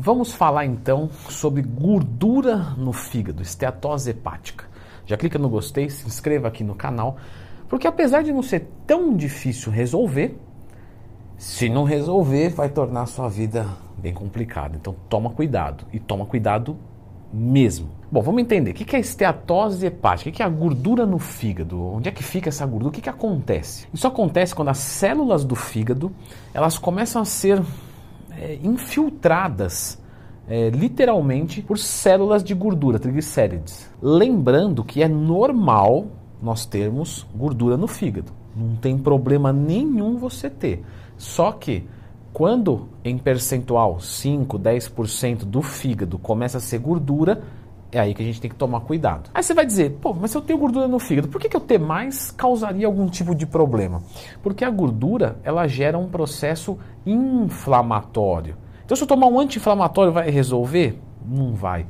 Vamos falar então sobre gordura no fígado, esteatose hepática. Já clica no gostei, se inscreva aqui no canal, porque apesar de não ser tão difícil resolver, se não resolver, vai tornar a sua vida bem complicada. Então toma cuidado e toma cuidado mesmo. Bom, vamos entender. O que é esteatose hepática? O que é a gordura no fígado? Onde é que fica essa gordura? O que, que acontece? Isso acontece quando as células do fígado elas começam a ser é, infiltradas é, literalmente por células de gordura, triglicérides. Lembrando que é normal nós termos gordura no fígado. Não tem problema nenhum você ter. Só que quando em percentual 5, 10% do fígado começa a ser gordura, é aí que a gente tem que tomar cuidado. Aí você vai dizer, pô, mas se eu tenho gordura no fígado, por que, que eu ter mais causaria algum tipo de problema? Porque a gordura, ela gera um processo inflamatório. Então se eu tomar um anti-inflamatório vai resolver? Não vai.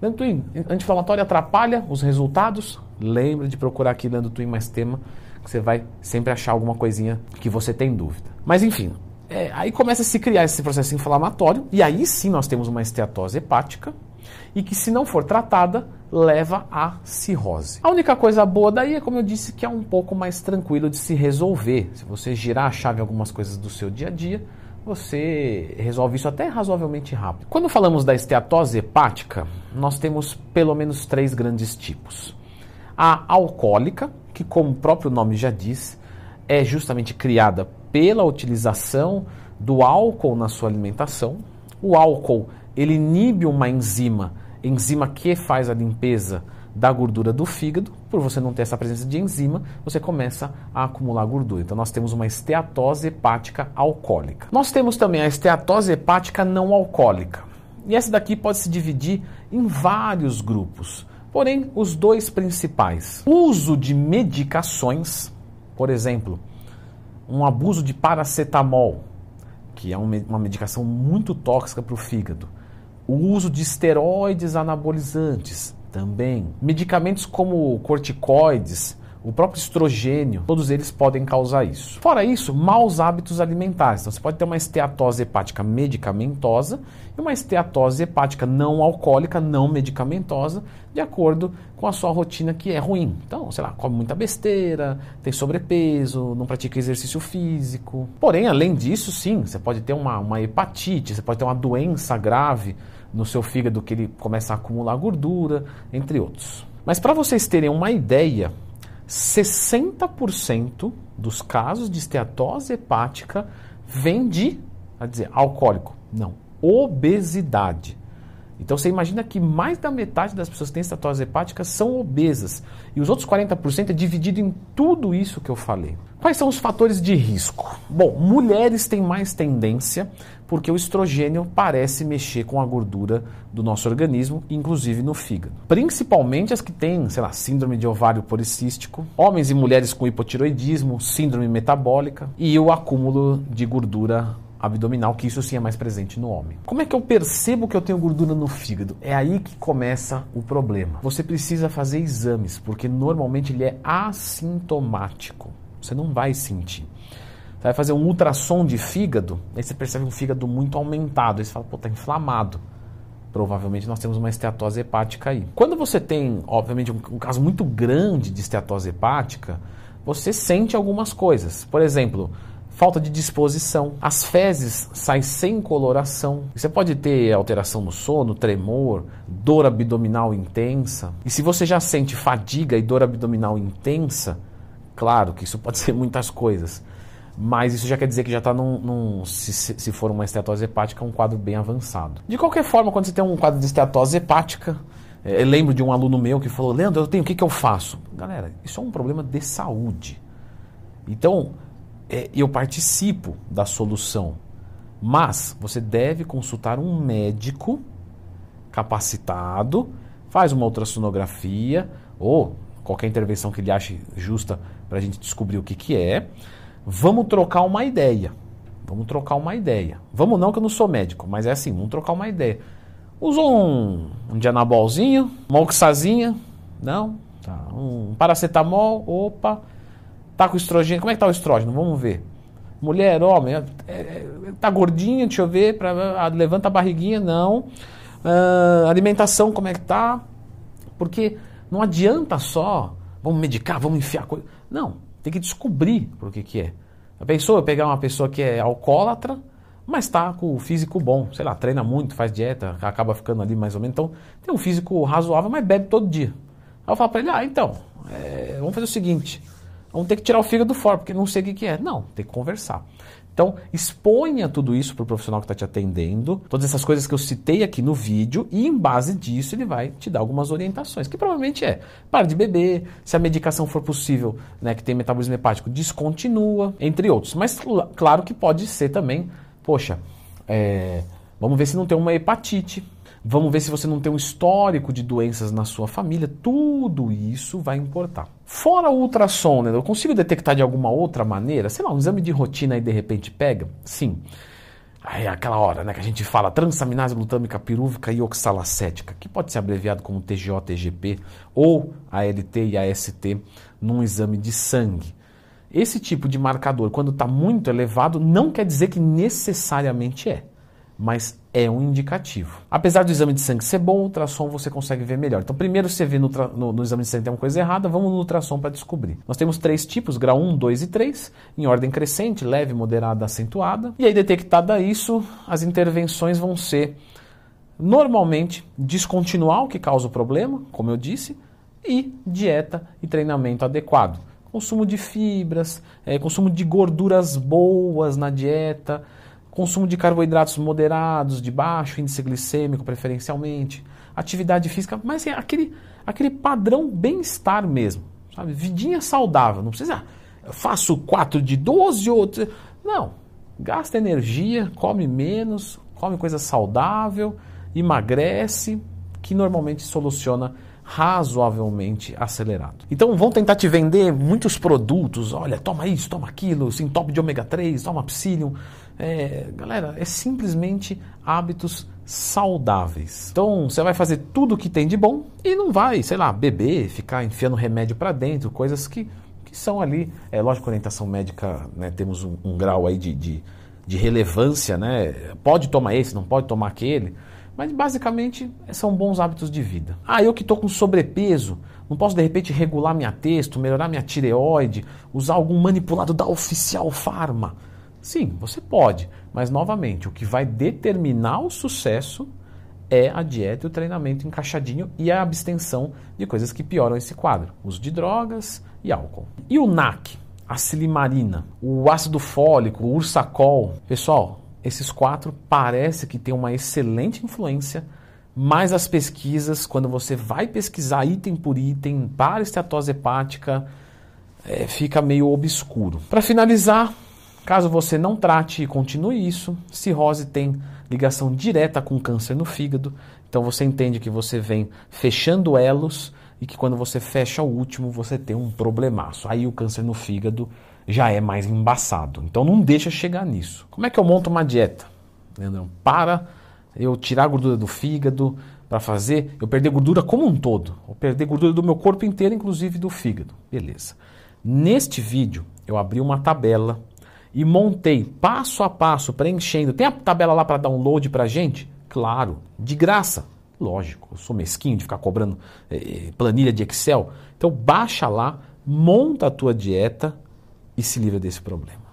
Leandro Twin, anti-inflamatório atrapalha os resultados? Lembra de procurar aqui Leandro Twin mais tema, que você vai sempre achar alguma coisinha que você tem dúvida. Mas enfim, é, aí começa a se criar esse processo inflamatório, e aí sim nós temos uma esteatose hepática, e que, se não for tratada, leva à cirrose. A única coisa boa daí é, como eu disse, que é um pouco mais tranquilo de se resolver. Se você girar a chave em algumas coisas do seu dia a dia, você resolve isso até razoavelmente rápido. Quando falamos da esteatose hepática, nós temos pelo menos três grandes tipos. A alcoólica, que, como o próprio nome já diz, é justamente criada pela utilização do álcool na sua alimentação. O álcool ele inibe uma enzima, enzima que faz a limpeza da gordura do fígado. Por você não ter essa presença de enzima, você começa a acumular gordura. Então nós temos uma esteatose hepática alcoólica. Nós temos também a esteatose hepática não alcoólica. E essa daqui pode se dividir em vários grupos. Porém, os dois principais: uso de medicações, por exemplo, um abuso de paracetamol, que é uma medicação muito tóxica para o fígado. O uso de esteroides anabolizantes também. Medicamentos como corticoides, o próprio estrogênio, todos eles podem causar isso. Fora isso, maus hábitos alimentares. Então você pode ter uma esteatose hepática medicamentosa e uma esteatose hepática não alcoólica, não medicamentosa, de acordo com a sua rotina que é ruim. Então, sei lá, come muita besteira, tem sobrepeso, não pratica exercício físico. Porém, além disso, sim, você pode ter uma, uma hepatite, você pode ter uma doença grave no seu fígado que ele começa a acumular gordura, entre outros. Mas para vocês terem uma ideia, 60% dos casos de esteatose hepática vem de, a dizer, alcoólico. Não, obesidade. Então você imagina que mais da metade das pessoas que têm esteatose hepática são obesas. E os outros 40% é dividido em tudo isso que eu falei. Quais são os fatores de risco? Bom, mulheres têm mais tendência porque o estrogênio parece mexer com a gordura do nosso organismo, inclusive no fígado. Principalmente as que têm, sei lá, síndrome de ovário policístico, homens e mulheres com hipotiroidismo, síndrome metabólica e o acúmulo de gordura abdominal, que isso sim é mais presente no homem. Como é que eu percebo que eu tenho gordura no fígado? É aí que começa o problema. Você precisa fazer exames, porque normalmente ele é assintomático. Você não vai sentir. Você vai fazer um ultrassom de fígado, aí você percebe um fígado muito aumentado. Aí você fala, pô, tá inflamado. Provavelmente nós temos uma esteatose hepática aí. Quando você tem, obviamente, um, um caso muito grande de esteatose hepática, você sente algumas coisas. Por exemplo, falta de disposição. As fezes saem sem coloração. Você pode ter alteração no sono, tremor, dor abdominal intensa. E se você já sente fadiga e dor abdominal intensa, claro que isso pode ser muitas coisas. Mas isso já quer dizer que já está num, num se, se, for uma esteatose hepática, um quadro bem avançado. De qualquer forma, quando você tem um quadro de esteatose hepática, é, eu lembro de um aluno meu que falou, Leandro, eu tenho, o que, que eu faço? Galera, isso é um problema de saúde. Então, é, eu participo da solução. Mas você deve consultar um médico capacitado, faz uma ultrassonografia ou qualquer intervenção que ele ache justa para a gente descobrir o que, que é. Vamos trocar uma ideia. Vamos trocar uma ideia. Vamos não, que eu não sou médico, mas é assim, vamos trocar uma ideia. Usou um, um dianabolzinho, uma oxazinha, não, tá. um paracetamol, opa, Tá com estrogênio, como é que tá o estrógeno? Vamos ver. Mulher, homem, é, é, tá gordinha, deixa eu ver, pra, levanta a barriguinha, não. Uh, alimentação, como é que tá? Porque não adianta só, vamos medicar, vamos enfiar coisa. Não, tem que descobrir por que que é. A pessoa pegar uma pessoa que é alcoólatra, mas está com o físico bom, sei lá, treina muito, faz dieta, acaba ficando ali mais ou menos. Então, tem um físico razoável, mas bebe todo dia. Aí eu falo para ele, ah, então, é, vamos fazer o seguinte, vamos ter que tirar o fígado fora, porque não sei o que, que é. Não, tem que conversar. Então, exponha tudo isso para o profissional que está te atendendo, todas essas coisas que eu citei aqui no vídeo, e em base disso ele vai te dar algumas orientações, que provavelmente é, para de beber, se a medicação for possível, né, que tem metabolismo hepático, descontinua, entre outros. Mas claro que pode ser também, poxa, é, vamos ver se não tem uma hepatite, Vamos ver se você não tem um histórico de doenças na sua família. Tudo isso vai importar. Fora o ultrassom, né? eu consigo detectar de alguma outra maneira? Sei lá, um exame de rotina e de repente pega? Sim. Aí é aquela hora né, que a gente fala transaminase glutâmica pirúvica e oxalacética, que pode ser abreviado como TGO-TGP ou ALT e AST num exame de sangue. Esse tipo de marcador, quando está muito elevado, não quer dizer que necessariamente é mas é um indicativo. Apesar do exame de sangue ser bom, o ultrassom você consegue ver melhor. Então, primeiro você vê no, no, no exame de sangue tem uma coisa errada, vamos no ultrassom para descobrir. Nós temos três tipos, grau 1, 2 e 3, em ordem crescente, leve, moderada, acentuada. E aí, detectada isso, as intervenções vão ser normalmente descontinuar o que causa o problema, como eu disse, e dieta e treinamento adequado. Consumo de fibras, é, consumo de gorduras boas na dieta, Consumo de carboidratos moderados, de baixo índice glicêmico, preferencialmente. Atividade física, mas é aquele, aquele padrão bem-estar mesmo. Sabe? Vidinha saudável. Não precisa, ah, faço 4 de 12 ou. Não. Gasta energia, come menos, come coisa saudável, emagrece, que normalmente soluciona razoavelmente acelerado. Então vão tentar te vender muitos produtos, olha, toma isso, toma aquilo, top de ômega 3, toma psyllium. É, galera, é simplesmente hábitos saudáveis. Então você vai fazer tudo o que tem de bom e não vai, sei lá, beber, ficar enfiando remédio para dentro, coisas que, que são ali. É lógico, orientação médica, né, temos um, um grau aí de, de, de relevância, né? Pode tomar esse, não pode tomar aquele. Mas basicamente são bons hábitos de vida. Ah, eu que estou com sobrepeso, não posso de repente regular minha texto, melhorar minha tireoide, usar algum manipulado da oficial farma? Sim, você pode, mas novamente, o que vai determinar o sucesso é a dieta e o treinamento encaixadinho e a abstenção de coisas que pioram esse quadro: uso de drogas e álcool. E o NAC, a silimarina, o ácido fólico, o ursacol. Pessoal, esses quatro parece que tem uma excelente influência, mas as pesquisas, quando você vai pesquisar item por item para esteatose hepática, é, fica meio obscuro. Para finalizar, caso você não trate e continue isso, cirrose tem ligação direta com câncer no fígado, então você entende que você vem fechando elos e que quando você fecha o último você tem um problemaço. Aí o câncer no fígado já é mais embaçado. Então não deixa chegar nisso. Como é que eu monto uma dieta? Leandrão, para eu tirar a gordura do fígado para fazer, eu perder gordura como um todo, ou perder gordura do meu corpo inteiro, inclusive do fígado. Beleza. Neste vídeo eu abri uma tabela e montei passo a passo, preenchendo. Tem a tabela lá para download para gente? Claro, de graça. Lógico, eu sou mesquinho de ficar cobrando eh, planilha de Excel. Então baixa lá, monta a tua dieta, e se livra desse problema.